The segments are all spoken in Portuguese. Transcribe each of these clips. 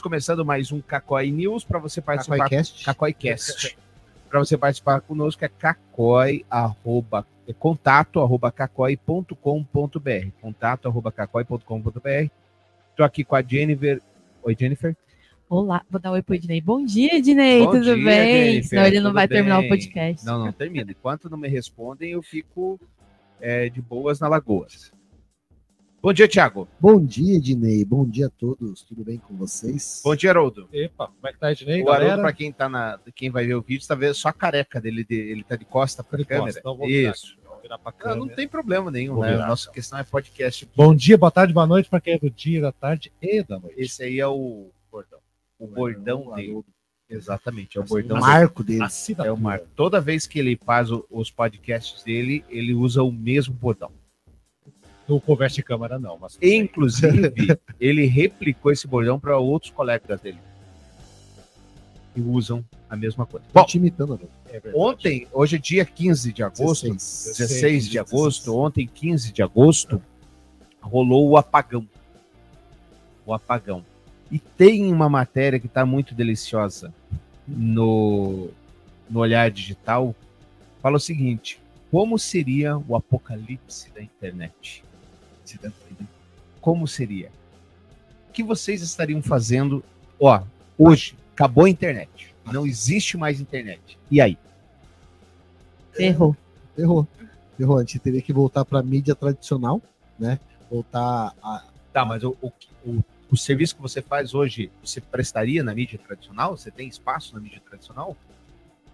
começando mais um Cacói News para você participar. Cacoicast. para você participar conosco é cacói, arroba, é contato, arroba cacói.com.br. Contato, arroba cacói.com.br. Estou aqui com a Jennifer. Oi, Jennifer. Olá, vou dar um oi pro Ednei. Bom dia, Ednei, Bom tudo dia, bem? Jennifer, Senão ele não vai terminar bem? o podcast. Não, não termina. Enquanto não me respondem, eu fico é, de boas na Lagoas. Bom dia, Thiago. Bom dia, Ednei. Bom dia a todos. Tudo bem com vocês? Bom dia, Haroldo. Epa, como é que tá, Ednei? O Haroldo, para quem tá na, quem vai ver o vídeo, tá vendo só a careca dele, de- ele tá de costa para De a câmera. costa, então Isso. Pra Não, não tem problema nenhum, Vou né? virar, Nossa então. questão é podcast. Bom dia, boa tarde, boa noite para quem é do dia, da tarde e da noite. Esse aí é o bordão. O bordão dele. Exatamente, é o o bordão dele. marco dele. É o Marco. Toda vez que ele faz o- os podcasts dele, ele usa o mesmo bordão. No conversa de câmera, não. Mas Inclusive, ele replicou esse bordão para outros colegas dele. E usam a mesma coisa. Bom, te imitando, né? é ontem, hoje é dia 15 de agosto, 16. 16 de 16. agosto, ontem, 15 de agosto, rolou o apagão. O apagão. E tem uma matéria que está muito deliciosa no, no Olhar Digital. Fala o seguinte: como seria o apocalipse da internet? Como seria? O que vocês estariam fazendo? Ó, hoje acabou a internet. Não existe mais internet. E aí? Errou. Errou. Errou. A gente teria que voltar para mídia tradicional, né? Voltar a. Tá, mas o, o, o, o serviço que você faz hoje, você prestaria na mídia tradicional? Você tem espaço na mídia tradicional?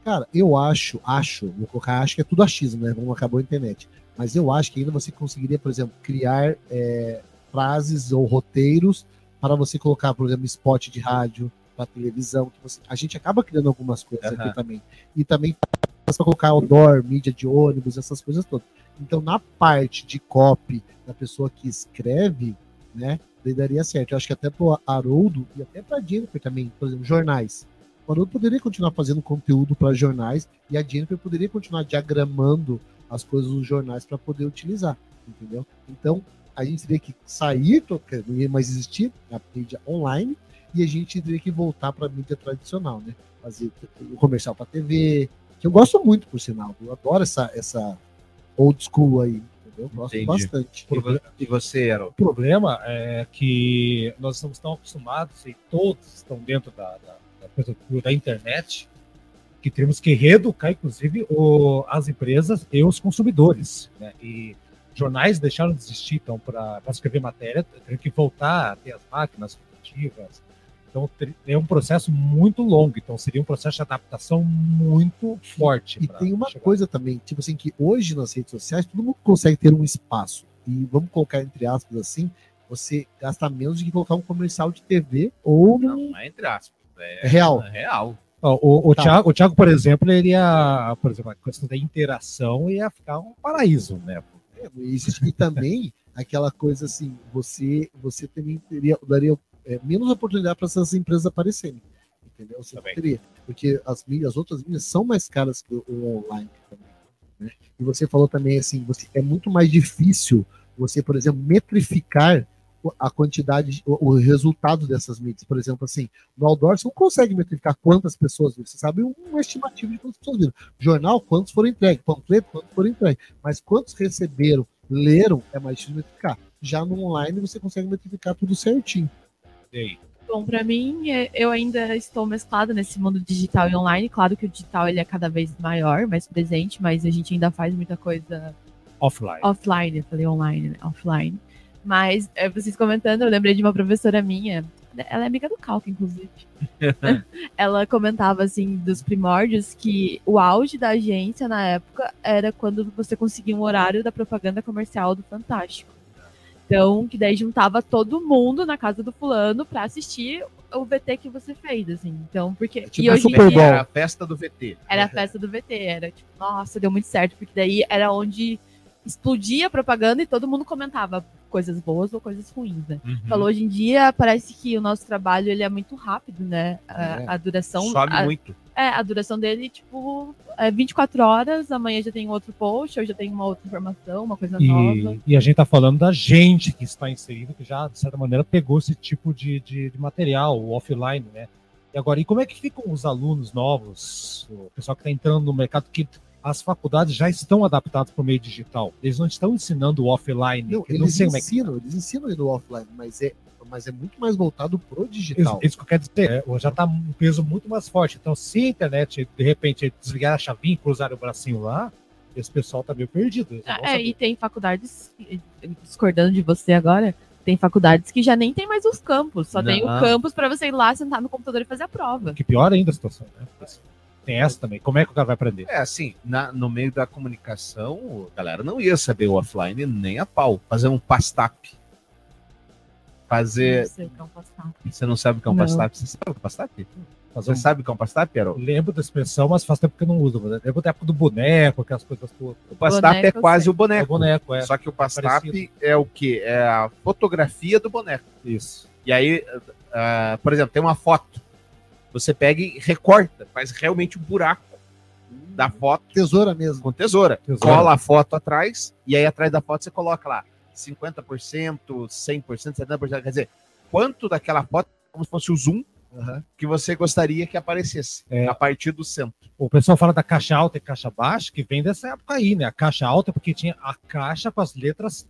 Cara, eu acho, acho, vou colocar, acho que é tudo achismo, né? Vamos acabou a internet. Mas eu acho que ainda você conseguiria, por exemplo, criar é, frases ou roteiros para você colocar, por exemplo, spot de rádio, para televisão. Que você, a gente acaba criando algumas coisas Aham. aqui também. E também para colocar outdoor, mídia de ônibus, essas coisas todas. Então, na parte de copy da pessoa que escreve, né, daria certo. Eu acho que até pro Haroldo e até pra Jennifer também, por exemplo, jornais. O Haroldo poderia continuar fazendo conteúdo para jornais e a Jennifer poderia continuar diagramando as coisas dos jornais para poder utilizar, entendeu? Então, a gente teria que sair, toca- não ia mais existir a mídia online, e a gente teria que voltar para a mídia tradicional, né? Fazer o comercial para TV, que eu gosto muito, por sinal. Eu adoro essa, essa old school aí, entendeu? Eu Gosto Entendi. bastante. E vo- você, Ero? O problema é que nós estamos tão acostumados e todos estão dentro da, da, da, coisa da internet que temos que reeducar, inclusive, o- as empresas e os consumidores. Né? E jornais deixaram de existir, então, para escrever matéria, tem que voltar a ter as máquinas produtivas. Então, é um processo muito longo, então seria um processo de adaptação muito forte. E tem uma chegar. coisa também, tipo assim, que hoje nas redes sociais todo mundo consegue ter um espaço. E vamos colocar entre aspas assim, você gasta menos do que colocar um comercial de TV ou Não, não é entre aspas. É, É real. É real. O, o, Tá. Thiago, o Thiago, por exemplo, ele ia, por exemplo, a questão da interação ia ficar um paraíso, né? É, E, também aquela coisa assim, você você também teria, daria é, menos oportunidade para essas empresas aparecerem. Entendeu? Você Também. teria. Porque as mídias, as outras mídias são mais caras que o, o online também. né? E você falou também assim, você, é muito mais difícil você, por exemplo, metrificar a quantidade, o, o resultado dessas mídias. Por exemplo, assim, no outdoor você não consegue metrificar quantas pessoas viram. Você sabe uma estimativa de quantas pessoas viram. Jornal, quantos foram entregues. Panfleto, quantos foram entregues. Mas quantos receberam, leram, é mais difícil metrificar. Já no online você consegue metrificar tudo certinho. E aí? Bom, para mim, é- eu ainda estou mesclada nesse mundo digital e online. Claro que o digital ele é cada vez maior, mais presente, mas a gente ainda faz muita coisa Offline. offline. Eu falei online, né? Offline. Mas é, vocês comentando, eu lembrei de uma professora minha. Ela é amiga do Calca, inclusive. ela comentava assim dos primórdios que o auge da agência na época era quando você conseguia um horário da propaganda comercial do Fantástico. Então, que daí juntava todo mundo na casa do fulano pra assistir o VT que você fez, assim. Então, porque. tipo e um hoje em Super dia Bowl. Era a festa do VT. era a festa do VT, era tipo, nossa, deu muito certo, porque daí era onde explodia a propaganda e todo mundo comentava coisas boas ou coisas ruins, né? Uhum. Falou hoje em dia, parece que o nosso trabalho ele é muito rápido, né? A, É. a duração. Sobe a- muito. É, a duração dele, tipo, é 24 horas, amanhã já tem outro post, hoje já tem uma outra informação, uma coisa nova. E, e a gente tá falando da gente que está inserido, que já, de certa maneira, pegou esse tipo de, de, de material, o offline, né? E agora, e como é que ficam os alunos novos, o pessoal que está entrando no mercado, que as faculdades já estão adaptadas para o meio digital? Eles não estão ensinando o offline. Não, não eles como é que ensinam, eles ensinam aí no offline, mas é, mas é muito mais voltado pro Isso, digital. isso que eu quero dizer, é, já está um peso muito mais forte. Então, se a internet, de repente, desligar a chavinha e cruzar o bracinho lá, esse pessoal tá meio perdido. não vão É, saber. e tem faculdades, discordando de você agora, tem faculdades que já nem tem mais os campos, só tem o Não. campus para você ir lá, sentar no computador e fazer a prova. Que pior ainda a situação, né? Tem essa também. Como é que o cara vai aprender? É assim, na- no meio da comunicação, a galera não ia saber o offline nem a pau. Fazer um pastap. Fazer. Não sei o que é um pastap. Você não sabe o que é um Não. pastap? Você sabe o que é um pastap? Você um- sabe o que é um pastap, Erol? Lembro da expressão, mas faz tempo que eu não uso. Lembro da época do boneco, aquelas coisas todas. O pastap é Boneco, quase o É o boneco. boneco, é. Só que o pastap Parecido. é o quê? É a fotografia do boneco. Isso. E aí, ah, por exemplo, tem uma foto. Você pega e recorta, faz realmente um buraco da foto Tesoura mesmo. com tesoura. Tesoura. Cola a foto atrás, e aí atrás da foto você coloca lá 50%, 100%, 70%. Quer dizer, quanto daquela foto, como se fosse o zoom, Aham. que você gostaria que aparecesse É. a partir do centro. O pessoal fala da caixa alta e caixa baixa, que vem dessa época aí, né? A caixa alta, porque tinha a caixa com as letras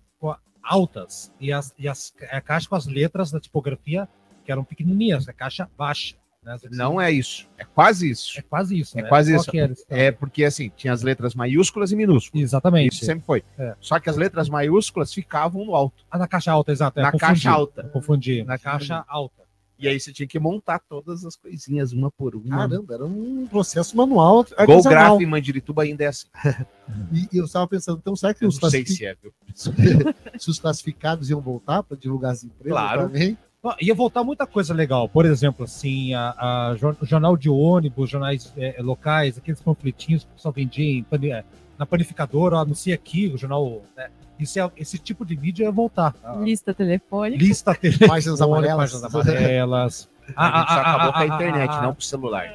altas e, as, e as, a caixa com as letras da tipografia que eram pequenininhas, a caixa baixa. Né? Não é isso. É quase isso. É quase isso, É né? quase isso. É porque assim, tinha as letras maiúsculas e minúsculas. Exatamente. Isso sempre foi. É. Só que as letras maiúsculas ficavam no alto, Ah, na caixa alta, exato. é, na confundi, caixa alta. Confundi. Na caixa alta. E aí você tinha que montar todas as coisinhas uma por uma. Caramba, era um processo manual Gol. Graf em Mandirituba ainda é assim. E, e eu estava pensando, então será que os, não sei classifi- se é, se os classificados iam voltar para divulgar as empresas Claro. também? Ah, Ia voltar muita coisa legal. Por exemplo, assim, a, a jor- o jornal de ônibus, jornais eh, locais, aqueles panfletinhos que o pessoal vendia em eh, na panificadora, anuncia aqui, o jornal. Né? Isso é, esse tipo de mídia ia voltar. A Lista telefônica. lista Páginas amarelas. páginas amarelas. A gente só Ah, ah, acabou ah, com a ah, internet, ah, não pro celular.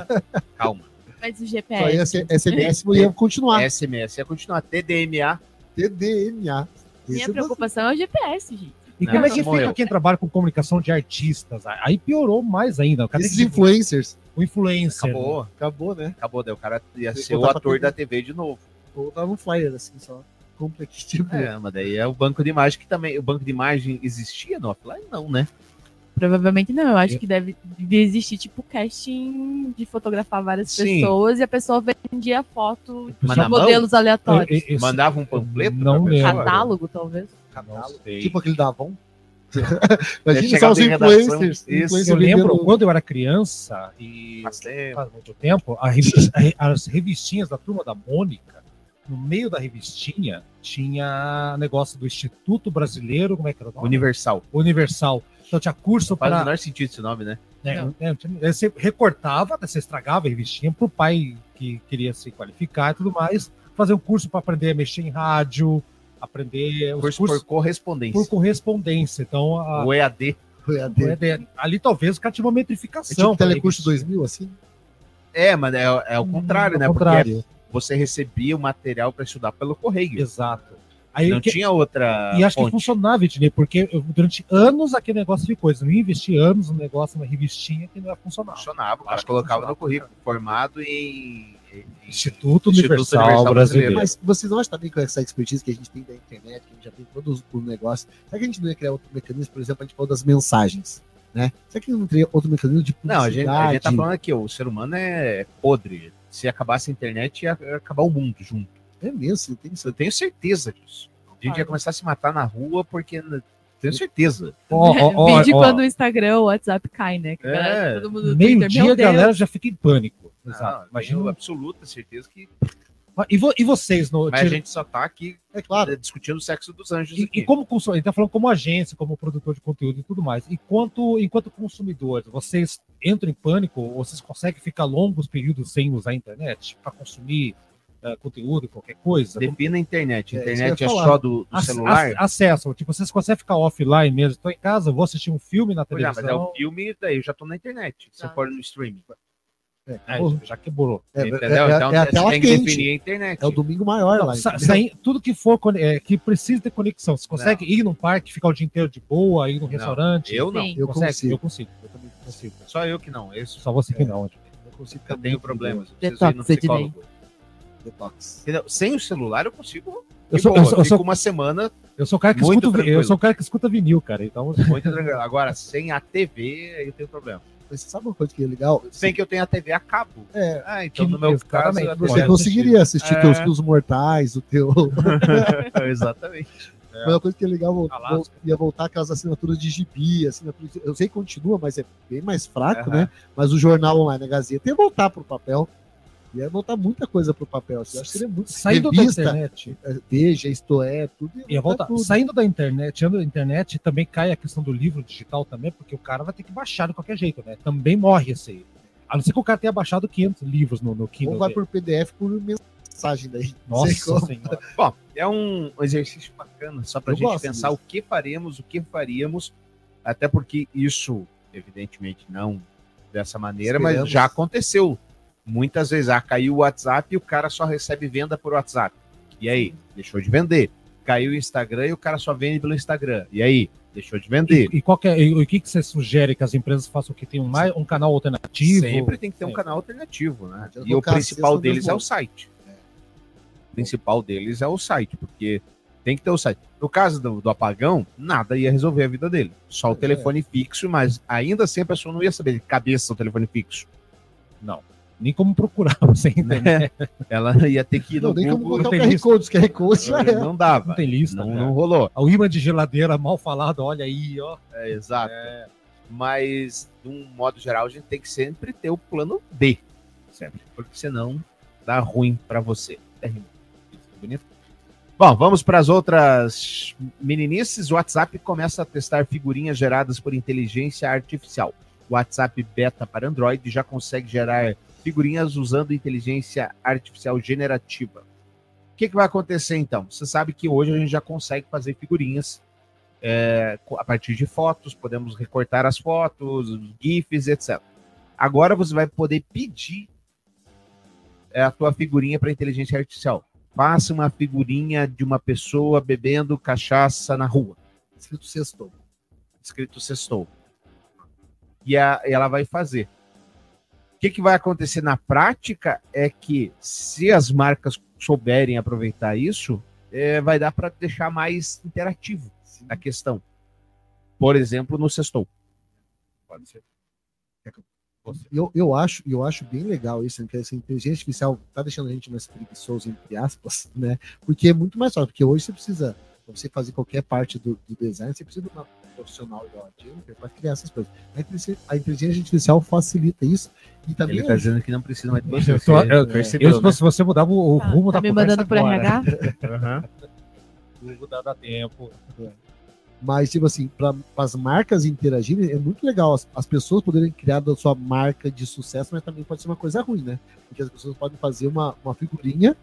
Calma. Mas o Só ia GPS. SMS ia continuar. SMS ia continuar. TDMA. TDMA. Minha Esse preocupação é o GPS, gente. E Não, como é que fica quem trabalha com comunicação de artistas? Aí piorou mais ainda. O cara Esses que- influencers. o influencer. Acabou. Acabou, né? Acabou. Daí o cara ia ser o ator da TV de novo. Ou tava um flyer assim só. Aqui, tipo. É, mas daí é o banco de imagem que também. O banco de imagem existia no offline? Não, né? Provavelmente não. Eu acho que deve, devia existir, tipo, casting de fotografar várias Sim. pessoas e a pessoa vendia foto Mas de mão? modelos aleatórios. Eu- eu- eu- Mandava um panfleto? Não lembro. Catálogo, talvez. Sei. Tipo aquele da Avon. Imagina só os influencers. influencers Eu lembro vendendo- quando eu era criança e Faz tempo. faz muito tempo, a revi- a re- as revistinhas da turma da Mônica, no meio da revistinha tinha negócio do Instituto Brasileiro, como é que era o nome? Universal. Universal. Então tinha curso Faz o para. menor sentido esse nome, né? Não. você recortava, você estragava a revistinha para o pai que queria se qualificar e tudo mais, fazer um curso para aprender a mexer em rádio, aprender os Curso cursos por correspondência. por correspondência. Então, a- O EAD. Foi a dele. ali talvez o cara tinha uma É metrificação. tipo Telecurso 2000, assim? É, mas é, é o contrário, né? Ao contrário. Porque você recebia o material para estudar pelo correio. Exato. Aí, Não que- tinha outra. e acho que funcionava, Ednei, porque eu- durante anos aquele negócio ficou. Eu investi anos no negócio, uma revistinha que não ia funcionar. Funcionava. O cara Acho que colocava funcionava. no currículo. Formado em. Instituto, Instituto Universal, Universal Brasileiro. Mas vocês não acham também com essa expertise que a gente tem da internet, que a gente já tem todo o negócio, será que a gente não ia criar outro mecanismo, por exemplo, a gente falou das mensagens, né? Será que não teria outro mecanismo de Não, a gente, a gente tá publicidade? falando aqui, o ser humano é podre. Se acabasse a internet, ia acabar o mundo junto. É mesmo, você tem isso. Eu tenho certeza disso. A gente ia começar a se matar na rua porque. Tenho certeza. Ó, Vídeo ó. quando o Instagram, o WhatsApp cai, né? Que É. todo mundo no Twitter, meu a galera já fica em pânico. Não, Exato. tenho Imagina. absoluta certeza que. E, vo- e vocês, no, Mas a gente só tá aqui É claro. eh, discutindo o sexo dos anjos. E, aqui. e como consumidor, a gente tá falando como agência, como produtor de conteúdo e tudo mais. Enquanto, enquanto consumidores, vocês entram em pânico ou vocês conseguem ficar longos períodos sem usar a internet para consumir eh, conteúdo, qualquer coisa? Defina a internet. É, A internet eu é falar. só do, do Ac- celular? ac- Acesso, tipo, vocês conseguem ficar offline mesmo. Estou em casa, vou assistir um filme na Pois é, mas é televisão. o filme, daí eu já tô na internet. Se eu Tá. for no streaming. É, É, acabou. já quebrou. É, Entendeu? é- é- então é a você tela tem que quente. definir a internet. É o domingo maior Não, lá. sa- sair- tudo que for é, que precisa ter conexão. Você consegue ir num parque, ficar o dia inteiro de boa, ir num Não, restaurante? Eu não. Eu Consegue? consigo. Eu consigo. Eu também consigo. Só eu que não. Isso. Só você que não. Eu consigo Eu tenho problemas. eu preciso ir no Detox, Ednei. psicólogo. Detox. Entendeu? Sem o celular eu consigo. Eu sou, boa, eu, sou, eu, fico sou, uma semana eu sou o cara que escuta, eu sou o cara que escuta vinil, cara. Então, muito tranquilo. Agora, sem a TV, aí eu tenho problema. Mas você sabe uma coisa que é legal? Sem que eu tenha a TV a cabo. É, Ah, então Que- no meu caso. você conseguiria assistir É. teus Mortais, o teu. Exatamente. Mas uma coisa que é legal, vol- Alasca. vol- ia voltar aquelas assinaturas de gibi, assinaturas de- eu sei que continua, mas é bem mais fraco, né? Mas o jornal online, a Gazeta, ia voltar pro papel. Ia voltar muita coisa pro papel. assim. Eu acho que seria muito. saindo Revista, da internet, é, Veja, isto é, tudo. ia voltar. tudo. Saindo da internet, tirando da internet, também cai a questão do livro digital também, porque o cara vai ter que baixar de qualquer jeito, né? Também morre esse aí. A não ser que o cara tenha baixado 500 livros no, no Kindle. Ou vai dele. por PDF por mensagem daí. Nossa senhora. Bom, é um exercício bacana, só para a Eu gente gosto pensar disso. o que faremos, o que faríamos, até porque isso, evidentemente, não dessa maneira, mas Esperamos. já aconteceu. Muitas vezes, ah, caiu o WhatsApp e o cara só recebe venda por WhatsApp. E aí? Deixou de vender. Caiu o Instagram e o cara só vende pelo Instagram. E aí? Deixou de vender. E, e qual que é- e o que, que você sugere que as empresas façam que tenham mais um canal alternativo? Sempre tem que ter um Sim. canal alternativo, né? E o principal deles é o site. O principal deles é o site, porque tem que ter o site. No caso do, do apagão, nada ia resolver a vida dele. Só o É. telefone fixo, mas ainda assim a pessoa não ia saber de cabeça o telefone fixo. Não. Nem como procurar você entender. Né? Ela ia ter que ir no Não, nem como Google. colocar o tem QR lista. Code. Os QR Code já é. Não dava. Não tem lista. Não, cara. não rolou. O imã de geladeira mal falado, olha aí, ó. É, exato. Mas, de um modo geral, a gente tem que sempre ter o plano B. Sempre. Porque senão dá ruim para você. É ruim. bonito. Bom, vamos para as outras meninices. O WhatsApp começa a testar figurinhas geradas por inteligência artificial. O WhatsApp Beta para Android já consegue gerar figurinhas usando inteligência artificial generativa. O que, que vai acontecer então? Você sabe que hoje a gente já consegue fazer figurinhas é, a partir de fotos, podemos recortar as fotos, os GIFs, etc. Agora você vai poder pedir é, a tua figurinha para inteligência artificial. Faça uma figurinha de uma pessoa bebendo cachaça na rua, Escrito sextou. escrito sextou. E a- ela vai fazer. O que, que vai acontecer na prática é que, se as marcas souberem aproveitar isso, é, vai dar para deixar mais interativo a questão. Por exemplo, no sextou. Pode ser. Eu, eu, acho, eu acho bem legal isso, né, que essa inteligência artificial tá deixando a gente mais preguiçoso, entre aspas, né? Porque é muito mais fácil, porque hoje você precisa, pra você fazer qualquer parte do, do design, você precisa de uma profissional igual a Jennifer para criar essas coisas. A inteligência, a inteligência artificial facilita isso e também Ele está dizendo que não precisa mais de você. Eu tô- Você eu- percebeu, Eu, se né? fosse você, mudava o, o Tá, rumo tá da me conversa mandando por. RH? Aham. Hugo dá, tempo. Mas, tipo assim, para as marcas interagirem, é muito legal as, as pessoas poderem criar da sua marca de sucesso, mas também pode ser uma coisa ruim, né? Porque as pessoas podem fazer uma, uma figurinha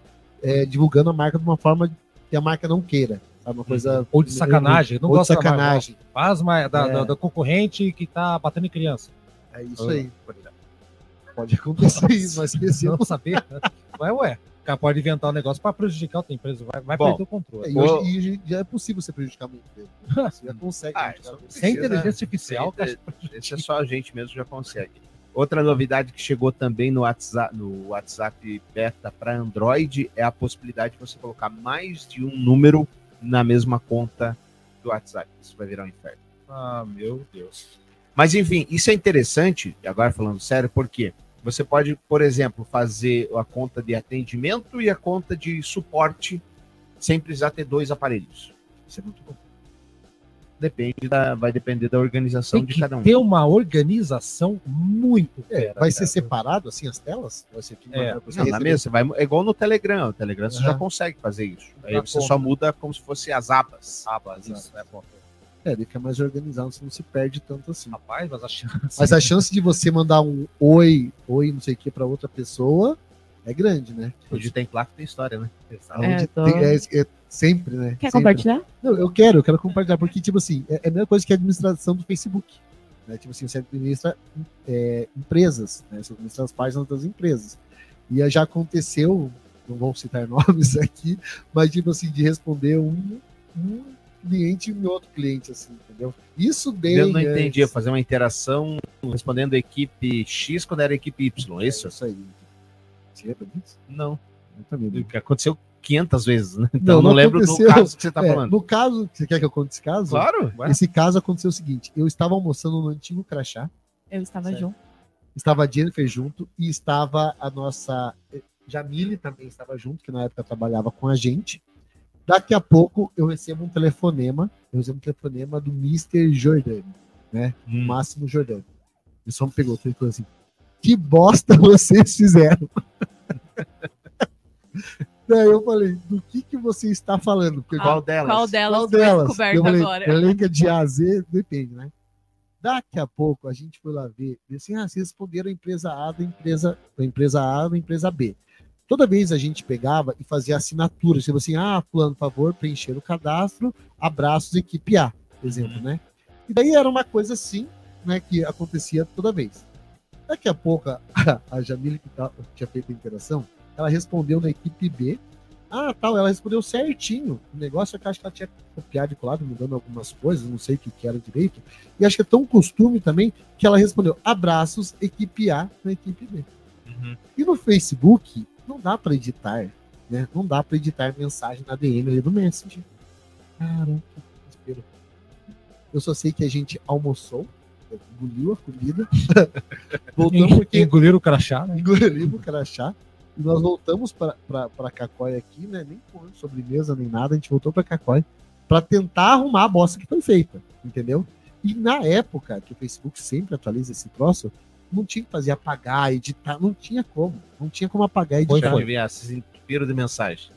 é, divulgando a marca de uma forma que a marca não queira. Sabe? Uma coisa. Ou de sacanagem. Não Ou de gosta da sacanagem. Faz mais da, É. da, da concorrente que tá batendo em criança. É isso aí. Pode acontecer isso, mas esqueci. Não saber. Mas, ué, o cara pode inventar um negócio para prejudicar outra empresa. Vai, vai Bom, perder o controle. E hoje, e já é possível você prejudicar uma empresa. Você já consegue. Ah, isso uma Sem precisa- inteligência artificial. Esse é só a gente mesmo já consegue. Outra novidade que chegou também no WhatsApp, no WhatsApp Beta para Android é a possibilidade de você colocar mais de um número na mesma conta do WhatsApp. Isso vai virar um inferno. Ah, meu Deus. Mas enfim, isso é interessante, agora falando sério, porque você pode, por exemplo, fazer a conta de atendimento e a conta de suporte sem precisar ter dois aparelhos. Isso é muito bom. Depende da, vai depender da organização Tem de que cada um. ter uma organização muito É, fera, vai ser cara. separado assim as telas? Vai ser tipo, É. você Não, na mesa, você vai, é igual no Telegram. O Telegram você já consegue fazer isso. Aí Na você conta. só muda como se fosse as abas. Abas, Isso. isso, é bom. É, ele fica mais organizado, você não se perde tanto assim. Rapaz, mas a chance. Mas a chance de você mandar um oi, oi, não sei o que, pra outra pessoa é grande, né? Onde tem placa tem história, né? Onde tô- tem- é, é sempre, né? Quer Sempre. compartilhar? Não, eu quero, eu quero compartilhar, porque, tipo assim, é, é a mesma coisa que a administração do Facebook. Né? Tipo assim, você administra é, empresas, né? Você administra as páginas das empresas. E já aconteceu, não vou citar nomes aqui, mas tipo assim, de responder um, um cliente e outro cliente, assim, entendeu? Isso bem. Eu não entendi, fazer uma interação respondendo a equipe X quando era a equipe Y, é isso? isso aí. Você lembra disso? Não. Eu também não. O que aconteceu 500 vezes, né? Então Não, não, não lembro do caso que você tá É, falando. no caso, você quer que eu conte esse caso? Claro. ué. Esse caso aconteceu o seguinte: eu estava almoçando no antigo crachá, Eu estava Certo. junto. estava a Jennifer junto e estava a nossa eh, Jamile também estava junto, que na época trabalhava com a gente. Daqui a pouco eu recebo um telefonema, eu recebo um telefonema do Mr. Jordani, né? Hum. Máximo Jordani. Ele só me pegou ele falou assim: que bosta vocês fizeram? Daí eu falei, do que, que você está falando? Porque Qual delas? Qual delas qual foi delas? Eu falei, agora? Elenca de A a Z, depende, né? Daqui a pouco a gente foi lá ver, e assim, ah, vocês responderam a empresa A da empresa, da empresa A da empresa B. Toda vez a gente pegava e fazia assinatura, tipo assim, ah, fulano, por favor, preencher o cadastro, abraços, equipe A, exemplo, né? E daí era uma coisa assim, né, que acontecia toda vez. Daqui a pouco, a, a Jamile, que tá- tinha feito a interação, ela respondeu na equipe B. Ah, tal, ela respondeu certinho. O negócio é que eu acho que ela tinha copiado e colado, mudando algumas coisas, não sei o que, que era direito. E acho que é tão costume também que ela respondeu abraços, equipe A na equipe B. Uhum. E no Facebook, não dá para editar, né? Não dá para editar mensagem na DM ali do Messenger. Caramba, desespero. Eu só sei que a gente almoçou, engoliu a comida, voltamos porque Engoliram o crachá, né? engolimos o crachá nós voltamos para Cacói aqui, né? Nem com sobremesa nem nada, a gente voltou para Cacói para tentar arrumar a bosta que foi feita, entendeu? E na época que o Facebook sempre atualiza esse troço, não tinha que fazer apagar, editar, não tinha como, não tinha como apagar e Foi, editar. foi. Ver, se entupiram de mensagem.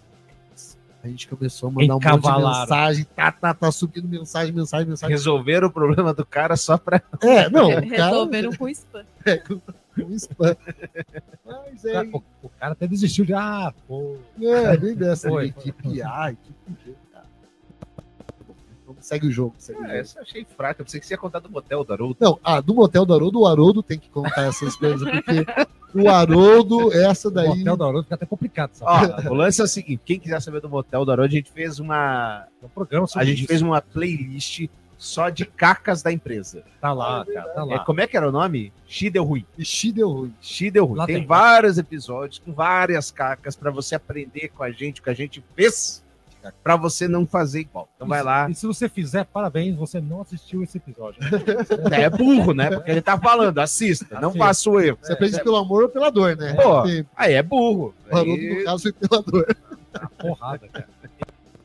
A gente começou a mandar um monte de mensagem, tá, tá, tá subindo mensagem, mensagem, mensagem. Resolveram o problema do cara só pra. É, não, cara Resolveram com spam. Com spam. Mas é, O, o cara até desistiu de. Ah, pô. É, bem dessa Foi, equipe A, equipe cara. Vamos, Segue o jogo, segue o Ah, jogo. essa eu achei fraca. Eu pensei que você ia contar do motel do Haroldo. Não, ah, do motel do Haroldo, o Haroldo tem que contar essas coisas, porque o Haroldo, essa O daí. hotel da Aurora fica até complicado. Sabe? Ó, o lance é o seguinte: quem quiser saber do motel do Haroldo, a gente fez uma. É um programa A gente isso. fez uma playlist só de cacas da empresa. Tá lá, cara, tá É, lá. como é que era o nome? Xidel Rui. Deu ruim. Rui. Lá Tem tem. vários episódios com várias cacas pra você aprender com a gente o que a gente fez pra você não fazer igual. Então vai lá. E se você fizer, parabéns, você não assistiu esse episódio. É burro, né? Porque ele tá falando, assista, não faça o erro. Você aprende pelo amor ou pela dor, né? Pô, Tem- Aí é burro. Aí- no caso, foi pela dor. Uma porrada, cara.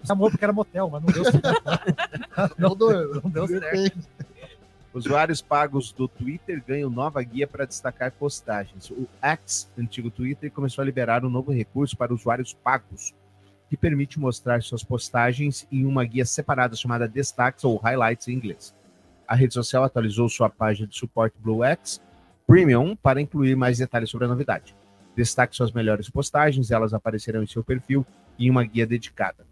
Esse amor porque era motel, mas não deu certo. Não, dor. Não deu certo. Usuários pagos do Twitter ganham nova guia para destacar postagens. O X, antigo Twitter, começou a liberar um novo recurso para usuários pagos, que permite mostrar suas postagens em uma guia separada chamada Destaques ou Highlights em inglês. A rede social atualizou sua página de suporte Blue X Premium para incluir mais detalhes sobre a novidade. Destaque suas melhores postagens, elas aparecerão em seu perfil em uma guia dedicada.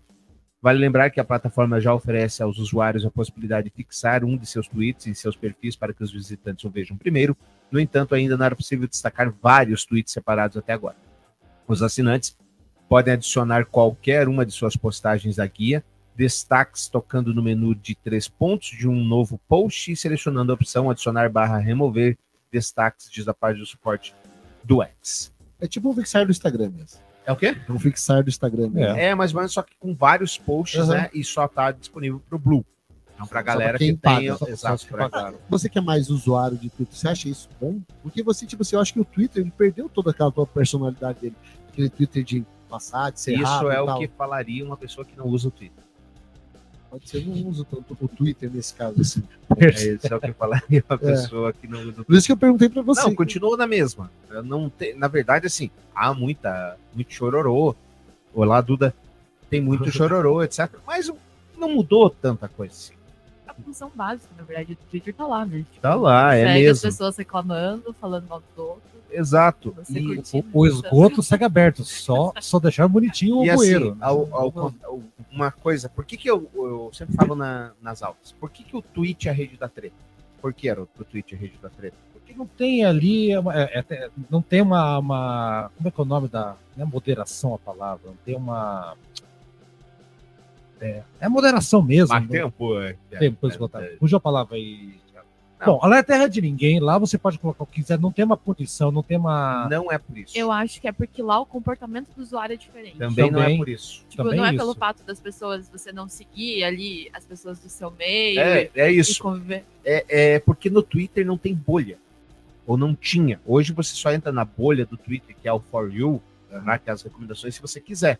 Vale lembrar que a plataforma já oferece aos usuários a possibilidade de fixar um de seus tweets em seus perfis para que os visitantes o vejam primeiro. No entanto, ainda não era possível destacar vários tweets separados até agora. Os assinantes podem adicionar qualquer uma de suas postagens à guia, destaques tocando no menu de três pontos de um novo post e selecionando a opção adicionar barra remover destaques diz a página do suporte do X. É tipo um fixar do Instagram mesmo. É o quê? É um fixar do Instagram mesmo. É, mais ou menos, só que com vários posts, Uhum. né? E só tá disponível pro Blue. Então, pra galera pra quem que tem. só- exato, só pra-. Você que é mais usuário de Twitter, você acha isso bom? Porque você, tipo assim, eu acho que o Twitter ele perdeu toda aquela tua personalidade dele. Aquele Twitter de passar, de ser Isso rápido é e o que falaria uma pessoa que não usa o Twitter. Pode ser, eu não uso tanto o Twitter nesse caso. Assim. É, isso é o que falaria uma É. pessoa que não usa o Por isso que eu perguntei pra você. Não, continuou na mesma. Eu Não te- na verdade, assim, há muita, muito chororô. Olá, Duda. Tem muito chororô, etc. Mas não mudou tanta coisa assim. A função básica, na verdade, do Twitter tá lá, né? Tipo, Tá lá, é segue as mesmo. pessoas reclamando, falando mal dos outros. Exato. Você E. O, o esgoto segue aberto, só, só deixar bonitinho o E assim, bueiro. ao- ao con- ao- uma coisa, por que, que eu, eu sempre falo na- nas aulas? Por que, que o tweet é a rede da treta? Por que era o o Twitter rede da treta? Porque não tem ali, é é- é- não tem uma, uma- Como é que é o nome da. Não é moderação a palavra, não tem uma. É, é moderação mesmo. Mas né? tempo, é, Tem, depois é, botar. é, Fugiu a palavra aí. Não. Bom, ela é terra de ninguém, lá você pode colocar o que quiser, não tem uma punição, não tem uma. Não é por isso. Eu acho que é porque lá o comportamento do usuário é diferente. Também, não é Também. por isso. Tipo, também não é isso. pelo fato das pessoas você não seguir ali as pessoas do seu meio É, é e isso. conviver. É, é porque no Twitter não tem bolha. Ou não tinha. Hoje você só entra na bolha do Twitter, que é o For You, né, que é as recomendações, se você quiser.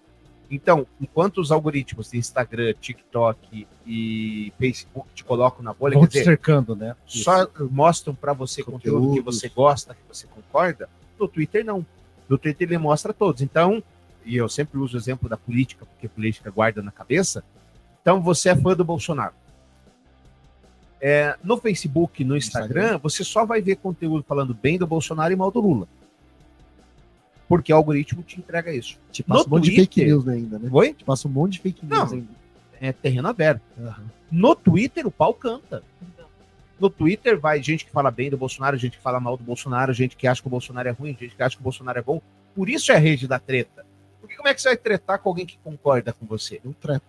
Então, enquanto os algoritmos de Instagram, TikTok e Facebook te colocam na bolha, Vão quer te dizer, cercando, né? só mostram para você conteúdo que Conteúdos. você gosta, que você concorda, no Twitter não. No Twitter ele mostra todos. Então, e eu sempre uso o exemplo da política, porque política guarda na cabeça. Então, você é fã do Bolsonaro. É, no Facebook, no Instagram, você só vai ver conteúdo falando bem do Bolsonaro e mal do Lula. Porque o algoritmo te entrega isso. Te passa No um monte de Twitter- fake news ainda, né? Oi? Te passa um monte de fake news Não. ainda. É terreno aberto. Aham. No Twitter, o pau canta. No Twitter vai gente que fala bem do Bolsonaro, gente que fala mal do Bolsonaro, gente que acha que o Bolsonaro é ruim, gente que acha que o Bolsonaro é bom. Por isso é a rede da treta. Porque como é que você vai tretar com alguém que concorda com você? Não treta.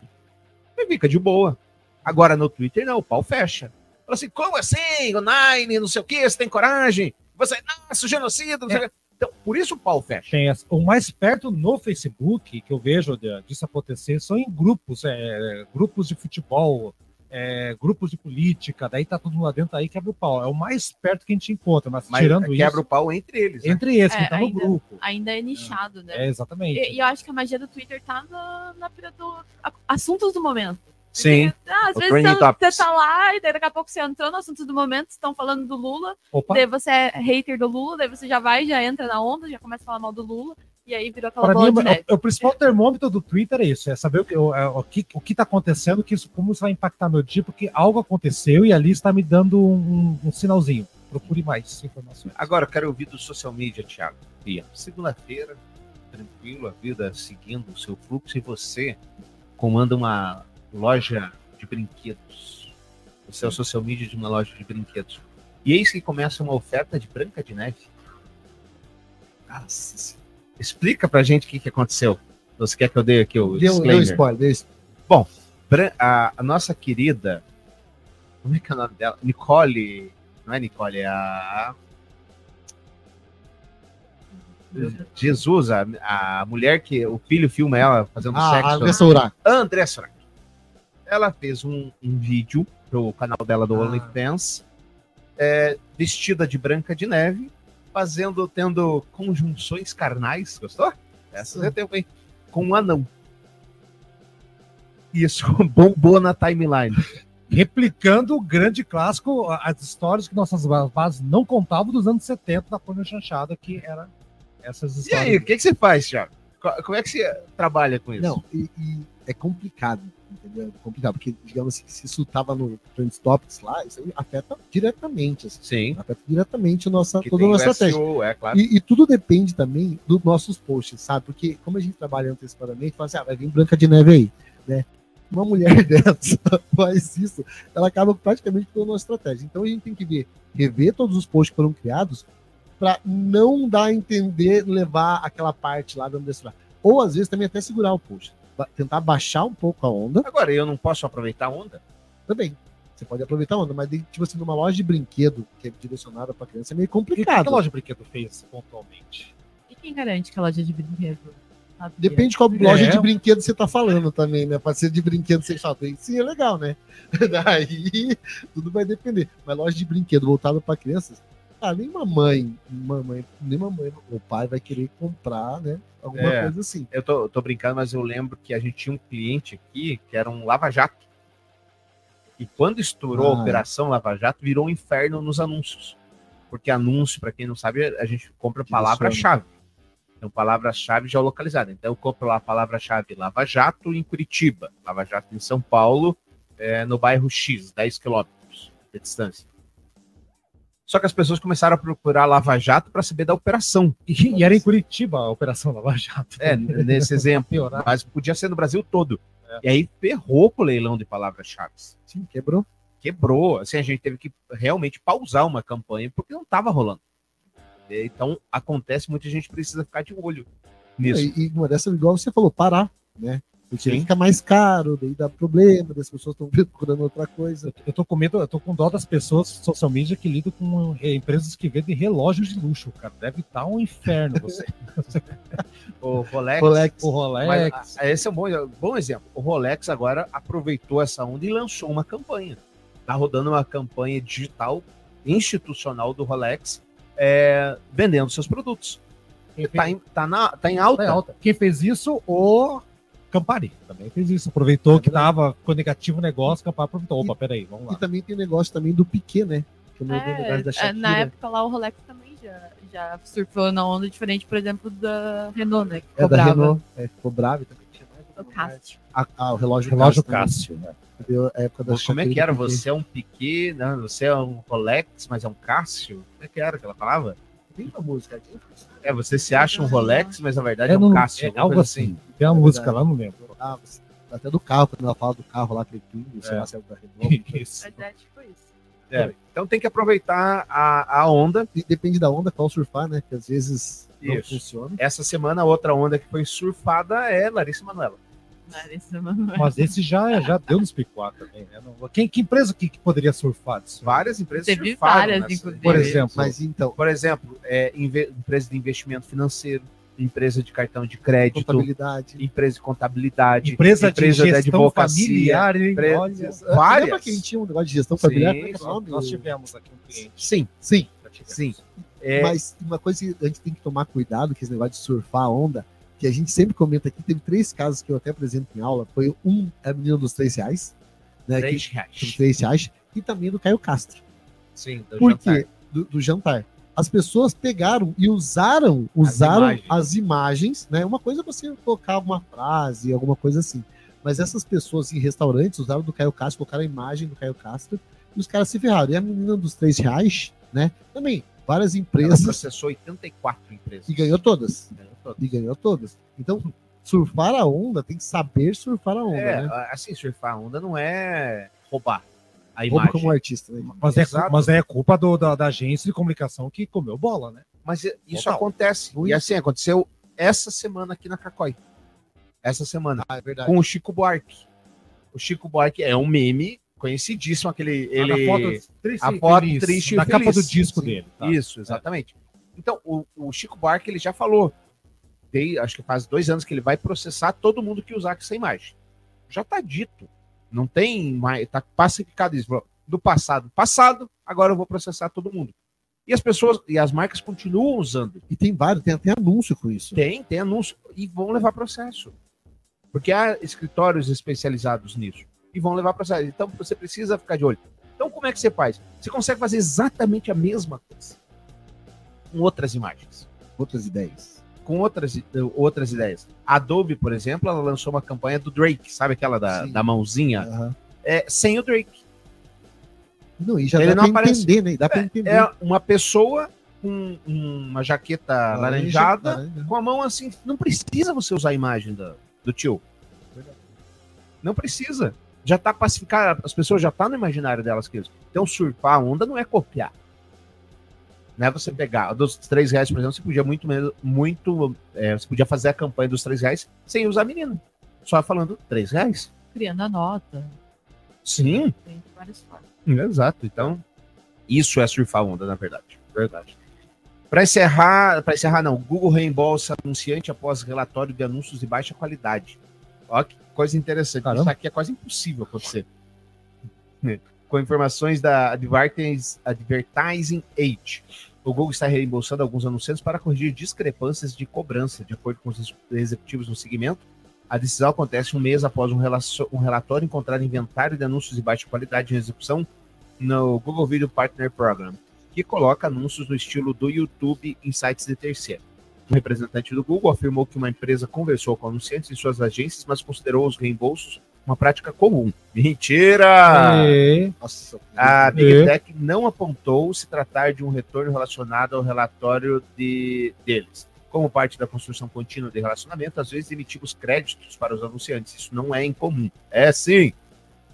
Você fica de boa. Agora no Twitter, não, o pau fecha. Fala assim, como assim? O Nine, não sei o que, você tem coragem? Você, nossa, genocida, não sei o quê. Então, por isso o pau fecha. Tem essa- o mais perto no Facebook que eu vejo de- disso acontecer são em grupos, é, grupos de futebol, é, grupos de política, daí tá todo mundo lá dentro, aí quebra o pau. É o mais perto que a gente encontra, mas, Mas tirando quebra isso, o pau entre eles. né? entre que É, tá no ainda- grupo. Ainda é nichado, né? É, exatamente. E, e eu acho que a magia do Twitter tá na, na do assuntos do momento. Sim. Porque, ah, às O vezes trending tão- topics. você tá lá e daí daqui a pouco você entrou no assunto do momento, estão falando do Lula, Opa, daí você é hater do Lula, daí você já vai, já entra na onda, já começa a falar mal do Lula, e aí virou aquela para bola mim, de o, neve. o principal termômetro do Twitter é isso, é saber o que, o, é, o que, o que tá acontecendo, que isso, como isso vai impactar meu dia, porque algo aconteceu e ali está me dando um, um sinalzinho. Procure mais informações. Agora, eu quero ouvir do social media, Thiago. Segunda-feira, tranquilo, a vida seguindo o seu fluxo e você comanda uma loja de brinquedos. Você é o social media de uma loja de brinquedos. E eis que começa uma oferta de Branca de Neve. Nossa. Explica pra gente o que, que aconteceu. Você quer que eu dê aqui o Deu, deu disclaimer? spoiler, deu spoiler. Bran- a, a nossa querida. Como é que é o nome dela? Nicole. Não é Nicole, é a. Jesus, a, a mulher que o filho filma ela fazendo Ah, sexo. a Andressa Urach. André. Ela fez um, um vídeo pro canal dela do Ah. OnlyFans, é, vestida de branca de neve, fazendo, tendo conjunções carnais, gostou? Essa é tempo, hein? Com um anão. Isso, bombou na timeline. replicando o grande clássico, as histórias que nossas bases não contavam dos anos 70 da porno chanchada, que era essas E histórias. aí, o que, que você faz, Thiago? Co- Como é que você trabalha com isso? Não, e, e é complicado, entendeu? É complicado, porque, digamos assim, se isso tava no Trend Topics lá, isso afeta diretamente, assim, Sim. afeta diretamente a nossa, Que toda a nossa estratégia. SEO, é claro. E, e tudo depende também dos nossos posts, sabe? Porque como a gente trabalha antecipadamente, fala assim, ah, vai vir Branca de Neve aí, né? Uma mulher dessa faz isso, ela acaba praticamente com a nossa estratégia. Então a gente tem que ver, rever todos os posts que foram criados para não dar a entender, levar aquela parte lá da. Ou às vezes também até segurar o post. Tentar baixar um pouco a onda Agora, eu não posso aproveitar a onda? também. Você pode aproveitar a onda, mas tipo assim, numa loja de brinquedo que é direcionada para criança é meio E o que complicado. a loja de brinquedo fez pontualmente? E quem garante que a loja de brinquedo sabia? Depende de qual loja É. de brinquedo você tá falando também, né? Pode ser de brinquedo sexual. Sim, é legal, né? Daí tudo vai depender. Mas loja de brinquedo voltada para crianças, ah, nem mamãe, mamãe, nem mamãe, o pai vai querer comprar, né? Alguma É. coisa assim. Eu tô, tô brincando, mas eu lembro que a gente tinha um cliente aqui que era um lava-jato. E quando estourou Ah. a operação Lava Jato, virou um inferno nos anúncios. Porque anúncio, para quem não sabe, a gente compra palavra-chave. Então, palavra-chave geolocalizada. Então, eu compro lá a palavra-chave Lava Jato em Curitiba, Lava Jato em São Paulo, é, no bairro X, 10 quilômetros de distância. Só que as pessoas começaram a procurar Lava Jato para saber da operação. E, e era em Curitiba a Operação Lava Jato. É, nesse exemplo. Mas podia ser no Brasil todo. E aí ferrou com o leilão de palavras-chave. Sim, quebrou. quebrou. Assim, a gente teve que realmente pausar uma campanha porque não estava rolando. Então, acontece, muita gente precisa ficar de olho nisso. E, e uma dessas, igual você falou, parar, né? Porque fica mais caro, daí dá problema, as pessoas estão procurando outra coisa. Eu tô com medo, eu tô com dó das pessoas social media que lidam com eh, empresas que vendem relógios de luxo, cara. Deve estar um inferno você. o Rolex. Rolex. O Rolex. Mas, ah, esse é um bom, bom exemplo. O Rolex agora aproveitou essa onda e lançou uma campanha. Tá rodando uma campanha digital institucional do Rolex é, vendendo seus produtos. Tá em, tá, na, tá em alta. Tá em alta. Quem fez isso? O Campari também fez isso. Aproveitou é que tava com negativo negócio, Campari aproveitou. Opa, peraí, vamos lá. E também tem negócio também do Piquet, né? Que é, da é, na época lá o Rolex também já, já surfou na onda diferente, por exemplo, da Renault, né? é, da Renault, é, ficou bravo também. Tinha mais o Cássio. Ah, ah, o relógio, relógio Cássio. Cássio né? época da Como é que era? Você é um Piquet, não, você é um Rolex, mas é um Cássio? Como é que era que ela falava? Tem uma música aqui. É, você se acha um Rolex, mas na verdade é, é um Cássio. É algo assim. assim. Tem uma é música lá, não lembro. Ah, até do carro, quando ela fala do carro lá, aquele Twingo, sei lá se é o da Renault. Isso. É, tipo isso. É, então tem que aproveitar a, a onda. E depende da onda, qual surfar, né? Que às vezes não Isso. funciona. Essa semana, a outra onda que foi surfada é Larissa Manoela. Larissa Manoela. Mas esse já, já deu nos picuá também, né? Quem, que empresa que, que poderia surfar disso? Várias empresas Teve surfaram. Várias, nessa, inclusive. Por exemplo, mas então, por exemplo, é, empresa de investimento financeiro, empresa de cartão de crédito, contabilidade. empresa de contabilidade, empresa, empresa de, de advocacia, familiar, empresa, olha, várias. Lembra que a gente tinha um negócio de gestão familiar? Sim, nós, nós tivemos aqui um cliente. Sim, sim, sim. É... Mas uma coisa que a gente tem que tomar cuidado, que esse negócio de surfar a onda, que a gente sempre comenta aqui, teve três casos que eu até apresento em aula, foi um, a menina dos três reais, né? Três reais. Que, três reais, e também do Caio Castro. Sim, do Por jantar. Quê? Do, do jantar as pessoas pegaram e usaram, usaram as imagens, as imagens né? Uma coisa é você colocar uma frase, alguma coisa assim. Mas essas pessoas em restaurantes usaram do Caio Castro, colocaram a imagem do Caio Castro e os caras se ferraram. E a menina dos três reais, né? Também, várias empresas. Ela processou 84 empresas. E ganhou todas. Ganhou todas. E ganhou todas. Então, surfar a onda tem que saber surfar a onda. É, né? assim, surfar a onda não é roubar a imagem. como artista. Né? Mas, é, mas é culpa do, da, da, agência de comunicação que comeu bola, né? Mas isso Total. acontece. E assim, aconteceu essa semana aqui na Cacói. Essa semana. Ah, é com o Chico Buarque. O Chico Buarque é um meme conhecidíssimo, aquele. Ah, ele, foto triste, a foto triste na capa do disco sim. dele. Tá? Isso, exatamente. É. Então, o, o Chico Buarque ele já falou. Tem, acho que faz dois anos que ele vai processar todo mundo que usar essa imagem. Já está dito. Não tem mais. Tá pacificado isso. Do passado, passado, agora eu vou processar todo mundo. E as pessoas e as marcas continuam usando. E tem vários, tem até anúncio com isso. Tem, tem anúncio. E vão levar processo. Porque há escritórios especializados nisso. E vão levar processo. Então você precisa ficar de olho. Então, como é que você faz? Você consegue fazer exatamente a mesma coisa com outras imagens, outras ideias com outras, outras ideias. A Adobe, por exemplo, ela lançou uma campanha do Drake, sabe aquela da, da mãozinha? Uhum. É, sem o Drake. Não, e já Ele dá não pra aparece. entender, né? Dá é, entender. É uma pessoa com uma jaqueta Laranja, laranjada, laranja. com a mão assim. Não precisa você usar a imagem do, do tio. Não precisa. Já está pacificado, as pessoas já estão tá no imaginário delas que Então, surfar a onda não é copiar né, você pegar dos três reais, por exemplo, você podia muito muito é, você podia fazer a campanha dos três reais sem usar menino, só falando três reais. Criando a nota. Sim. Tem várias formas. Exato. Então, isso é surfar onda, na verdade. Verdade. Para encerrar, para encerrar não, Google reembolsa anunciante após relatório de anúncios de baixa qualidade. Olha que coisa interessante. Caramba. Isso aqui é quase impossível acontecer com informações da Advertising, Advertising Age. O Google está reembolsando alguns anunciantes para corrigir discrepâncias de cobrança, de acordo com os executivos no segmento. A decisão acontece um mês após um, um relatório encontrar inventário de anúncios de baixa qualidade em execução no Google Video Partner Program, que coloca anúncios no estilo do YouTube em sites de terceiro. Representante do Google afirmou que uma empresa conversou com anunciantes em suas agências, mas considerou os reembolsos uma prática comum. Mentira! É. Nossa, a Big é. Tech não apontou se tratar de um retorno relacionado ao relatório de, deles. Como parte da construção contínua de relacionamento, às vezes emitimos créditos para os anunciantes. Isso não é incomum. É sim.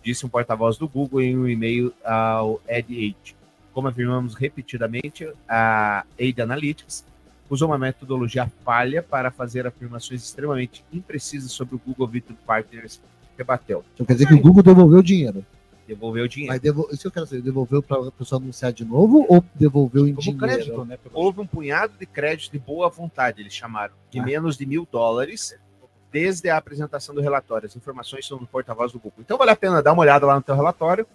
disse um porta-voz do Google em um e-mail ao Ed Age. Como afirmamos repetidamente, a Aid Analytics usou uma metodologia falha para fazer afirmações extremamente imprecisas sobre o Google Vitor Partners, rebateu. Então quer dizer que o Google devolveu o dinheiro. Devolveu o dinheiro. Mas devol... isso eu quero saber, devolveu para a pessoa anunciar de novo ou devolveu em Como dinheiro? crédito, né? Houve um punhado de crédito de boa vontade, eles chamaram, de Ah. menos de mil dólares, desde a apresentação do relatório. As informações são no porta-voz do Google. Então vale a pena dar uma olhada lá no teu relatório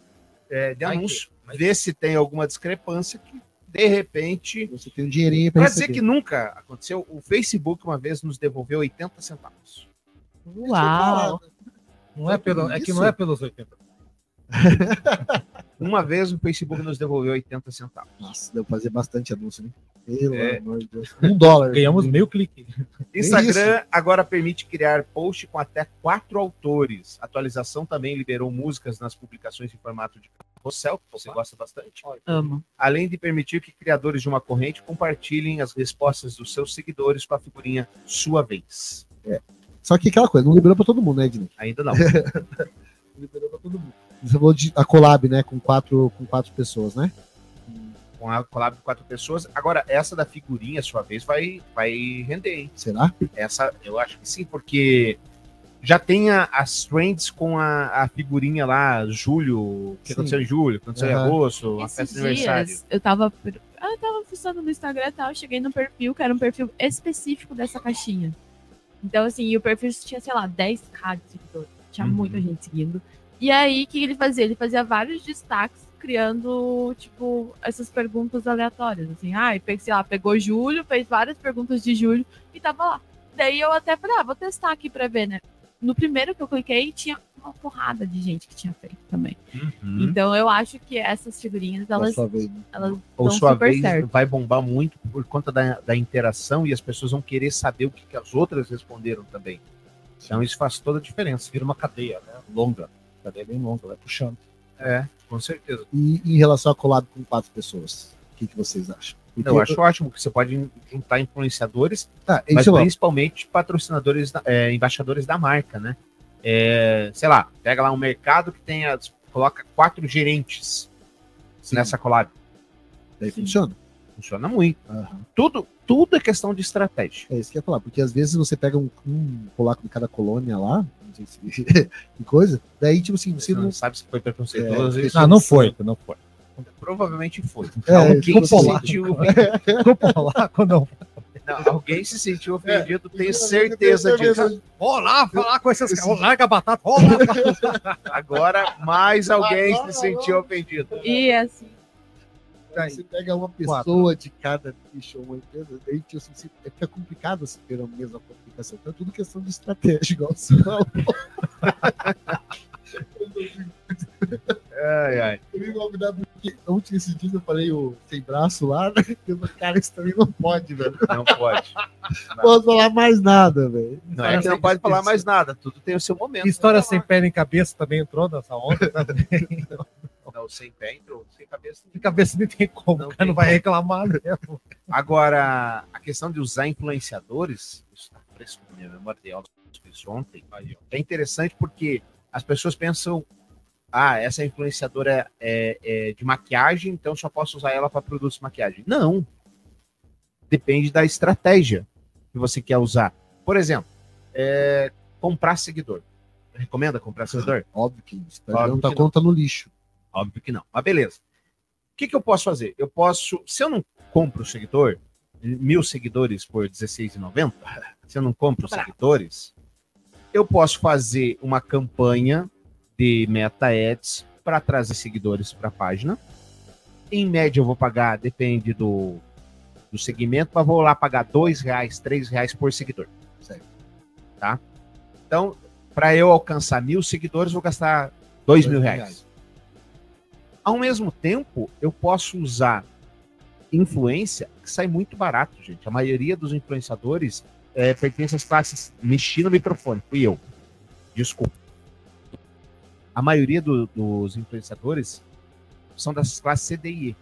é, de anúncio, ver se tem alguma discrepância que, de repente... Você tem um dinheirinho para dizer que nunca aconteceu, o Facebook uma vez nos devolveu 80 centavos. Uau! Não é, pelo, é que não é pelos 80. Uma vez o Facebook nos devolveu 80 centavos. Nossa, deu pra fazer bastante anúncio, né? Pelo É. amor de Deus. Um dólar. Ganhamos meio clique. Instagram agora permite criar post com até quatro autores. A atualização também liberou músicas nas publicações em formato de carrossel, que você gosta bastante. Amo. Além de permitir que criadores de uma corrente compartilhem as respostas dos seus seguidores com a figurinha sua vez. Só que aquela coisa, não liberou pra todo mundo, né, Ednei? Ainda não. Liberou pra todo mundo. Você falou de a collab, né, com quatro, com quatro pessoas, né? com a collab de quatro pessoas. Agora, essa da figurinha, sua vez, vai, vai render, hein? Será? Essa, eu acho que sim, porque já tem a- as trends com a, a figurinha lá, julho, o que Sim. aconteceu em julho, o que aconteceu em Aham. agosto, a Esses festa de aniversário. eu tava, ah, eu tava fuçando no Instagram e tal, eu cheguei no perfil, que era um perfil específico dessa caixinha. Então, assim, e o perfil tinha, sei lá, 10k de seguidores. Tinha Uhum. muita gente seguindo. E aí, o que ele fazia? Ele fazia vários destaques criando, tipo, essas perguntas aleatórias. Assim, ah, e sei lá, pegou julho, fez várias perguntas de julho e tava lá. Daí eu até falei, ah, vou testar aqui pra ver, né? No primeiro que eu cliquei, tinha uma porrada de gente que tinha feito também. Uhum. Então eu acho que essas figurinhas, elas, sua vez, né? elas Ou sua vez certo. vai bombar muito por conta da, da interação e as pessoas vão querer saber o que, que as outras responderam também. Então isso faz toda a diferença. Vira uma cadeia, né? Longa. Cadeia bem longa, vai puxando. É, com certeza. E em relação a collab com quatro pessoas, o que, que vocês acham? Porque- Eu acho ótimo que você pode juntar influenciadores Tá, mas principalmente patrocinadores, é, embaixadores da marca, né? É, sei lá, pega lá um mercado que tenha, coloca quatro gerentes sim, nessa collab. daí funciona. Funciona muito. Aham. Tudo, tudo é questão de estratégia. É isso que eu ia falar, porque às vezes você pega um, um polaco de cada colônia lá, não sei se que coisa, daí tipo assim, você não. não sabe se foi preconceituoso. É, isso Ah, não foi, não foi. provavelmente foi. É, alguém, ficou se sentiu, Ficou polaco, não. não, alguém se sentiu ofendido, tenho certeza disso. Vou lá falar com esses caras. Larga a batata. Vou lá. Agora, mais alguém Agora, se sentiu ofendido. E assim, Aí Você pega uma pessoa de cada bicho, uma empresa, daí tipo, assim, se- fica complicado você ter a mesma comunicação. Então é tudo questão de estratégia, igual você falou. Ai, ai. Eu me convidar porque ontem esses dias eu falei o sem braço lá, né? Eu falei, cara, isso também não pode, velho. Não pode. Não posso falar mais nada, velho. Não é que não pode falar mais nada. Tudo tem o seu momento. História sem pé nem cabeça também entrou nessa onda. Tá? Não, sem pé entrou, sem cabeça. Sem cabeça nem tem como. Não o cara tem não vai reclamar mesmo. Agora, a questão de usar influenciadores, isso está fresco na minha memória de aula que eu fiz ontem, é interessante porque as pessoas pensam, ah, essa influenciadora é, é de maquiagem, então só posso usar ela para produtos de maquiagem. Não. Depende da estratégia que você quer usar. Por exemplo, é, comprar seguidor. Recomenda comprar seguidor? Óbvio que isso. Óbvio Óbvio que tá não. conta no lixo. Óbvio que não. Mas beleza. O que, que eu posso fazer? Eu posso, se eu não compro o seguidor, mil seguidores por R$16,90, se eu não compro os seguidores, eu posso fazer uma campanha de meta ads para trazer seguidores para a página. Em média, eu vou pagar, depende do, do segmento, mas vou lá pagar dois reais, três reais por seguidor. Certo. Tá? Então, para eu alcançar mil seguidores, eu vou gastar dois mil reais. Ao mesmo tempo, eu posso usar influência que sai muito barato, gente. A maioria dos influenciadores é, pertence às classes. Mexi no microfone, fui eu. Desculpa. A maioria do- dos influenciadores são das classes CDI,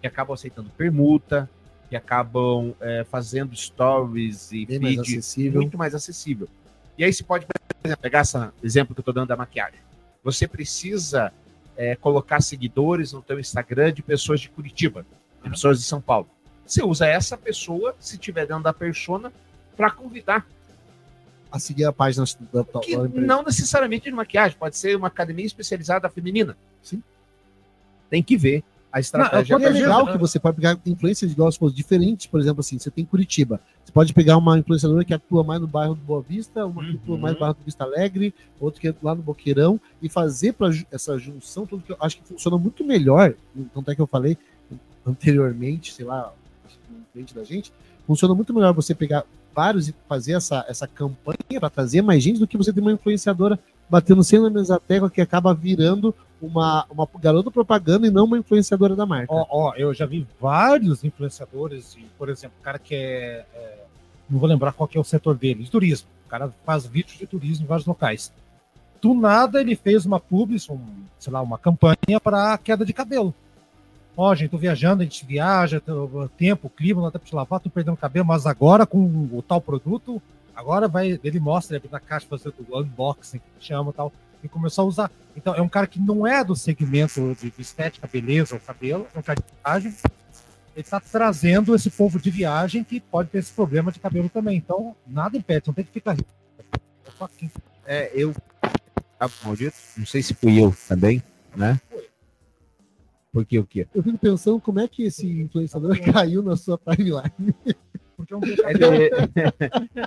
que acabam aceitando permuta, que acabam é, fazendo stories e Bem mais feed acessível. muito mais acessível. E aí você pode, por exemplo, pegar esse exemplo que eu estou dando da maquiagem. você precisa é, colocar seguidores no teu Instagram de pessoas de Curitiba, de pessoas de São Paulo. Você usa essa pessoa, se tiver dentro da persona, para convidar. A seguir a página da, da, Que da não necessariamente de maquiagem, pode ser uma academia especializada feminina. Sim. Tem que ver a estratégia. E é legal que você pode pegar influências você falou, diferentes, por exemplo, assim, você tem Curitiba. Você pode pegar uma influenciadora que atua mais no bairro do Boa Vista, uma que atua Uhum. mais no bairro do Vista Alegre, outra que é lá no Boqueirão, e fazer para essa junção, tudo que eu acho que funciona muito melhor, tanto é que eu falei anteriormente, sei lá, cliente da gente, funciona muito melhor você pegar vários e fazer essa, essa campanha para trazer mais gente do que você ter uma influenciadora batendo sempre na mesma tecla que acaba virando uma, uma garota propaganda e não uma influenciadora da marca. Ó, ó, eu já vi vários influenciadores, por exemplo, o cara que é, é, Não vou lembrar qual que é o setor dele, de turismo. O cara faz vídeos de turismo em vários locais. Do nada ele fez uma publi, um, sei lá, uma campanha para queda de cabelo. Ó, gente, tô viajando, a gente viaja, tempo, clima, não dá pra te lavar, tô perdendo cabelo, mas agora com o tal produto, agora vai, ele mostra ele abre na caixa fazendo o unboxing, chama e tal, e começou a usar. Então, é um cara que não é do segmento de, de estética, beleza ou cabelo, é um cara de viagem. Ele está trazendo esse povo de viagem que pode ter esse problema de cabelo também. Então, nada impede, não tem que ficar rico. É só quem- É, eu. Ah, maldito. Não sei se fui eu também, né? Porque o quê? Eu fico pensando como é que esse influenciador caiu na sua timeline. Porque é um tem Ele-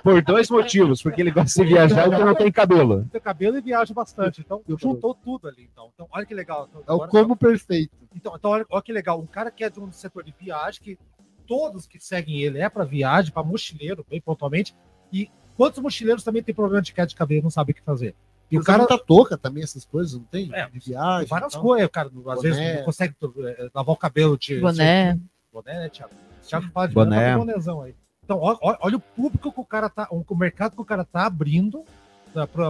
Por dois motivos. Porque ele gosta de viajar e porque não tem cabelo. tem cabelo e viaja bastante. Então, Eu- juntou tudo ali. Então, então olha que legal. Então, É o agora- como perfeito. Então, então olha, olha que legal. Um cara que é de um setor de viagem, que todos que seguem ele é para viagem, para mochileiro, bem pontualmente. E quantos mochileiros também tem problema de queda de cabelo e não sabe o que fazer? E o cara tá touca também, essas coisas, não tem? É, de viagem. várias e tal. coisas, o cara às Boné. vezes não consegue eh, lavar o cabelo de Boné. Boné, né, Thiago? Thiago fala de Boné. boné, bonézão aí. Então, ó- olha, o público que o cara tá, o mercado que o cara tá abrindo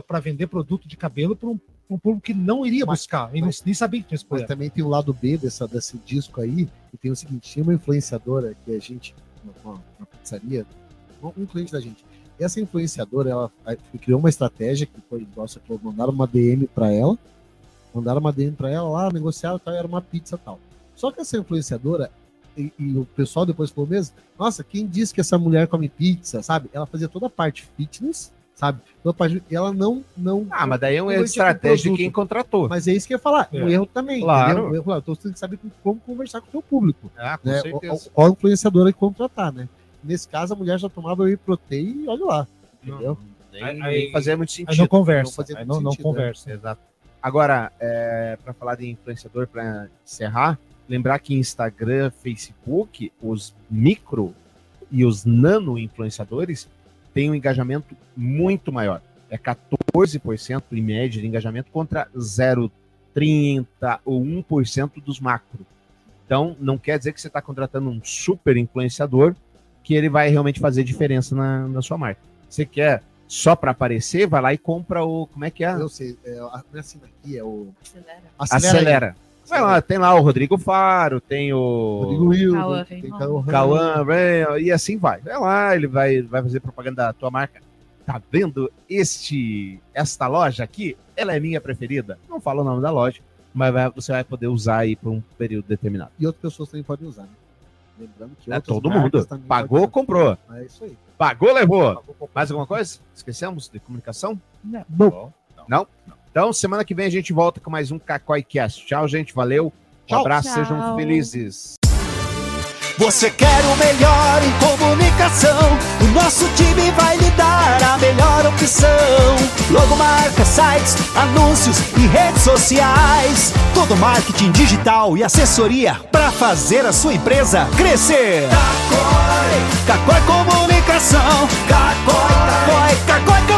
para vender produto de cabelo para um, um público que não iria Mas- buscar, e não, nem sabia que tinha esse Mas também tem o lado B dessa, desse disco aí, e tem o seguinte, tinha uma influenciadora que a gente, uma, uma pizzaria, um cliente da gente. Essa influenciadora, ela criou uma estratégia que foi, falou, mandaram uma DM para ela, mandaram uma DM para ela lá, negociaram e tal, era uma pizza e tal. Só que essa influenciadora, e, e o pessoal depois falou mesmo, nossa, quem disse que essa mulher come pizza, sabe? Ela fazia toda a parte fitness, sabe? Toda a parte, ela não, não Ah, mas daí é uma Não estratégia de quem contratou. mas é isso que eu ia falar, É. um erro também. Claro. entendeu? Um erro, claro. Então você tem que saber como conversar com o seu público. Ah, com Né? certeza. O- Qual influenciadora que contratar, né? Nesse caso, a mulher já tomava whey protein e olha lá. Entendeu? Nem, Aí- nem fazia muito Aí sentido. não conversa, não aí não, não sentido, né? conversa. Exato. Agora, é, para falar de influenciador, para encerrar, lembrar que Instagram, Facebook, os micro e os nano influenciadores têm um engajamento muito maior. É 14% em média de engajamento contra 0,30 ou 1% dos macro. Então, não quer dizer que você está contratando um super influenciador que ele vai realmente fazer diferença na, na sua marca. Você quer só para aparecer, vai lá e compra o. Como é que é? Eu sei, é, a- não é assim aqui, é o. Acelera. Acelera. Vai lá, tem lá o Rodrigo Faro, tem o Rodrigo Cauã tem. Cauã e assim vai. Vai lá, ele vai, vai fazer propaganda da tua marca. Tá vendo este esta loja aqui? Ela é minha preferida. Não fala o nome da loja, mas vai- você vai poder usar aí por um período determinado. E outras pessoas também podem usar, né? Lembrando que É todo mundo. Pagou, podem comprou. É isso aí. Pagou, levou. Mais alguma coisa? Esquecemos de comunicação? Bom, Não? Então, semana que vem a gente volta com mais um Cacói Cast. Tchau, gente. Valeu. Um Tchau. abraço, Tchau. sejam felizes. Você quer o melhor em comunicação? O nosso time vai lhe dar a melhor opção. Logomarca, sites, anúncios e redes sociais. Todo marketing digital e assessoria para fazer a sua empresa crescer. Cacói, Cacói Comunicação. Cacói, Cacói, Cacói campeão.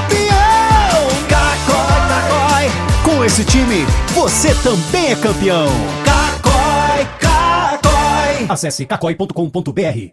Esse time, você também é campeão. Cacói, Cacói. Acesse cacói.com.br.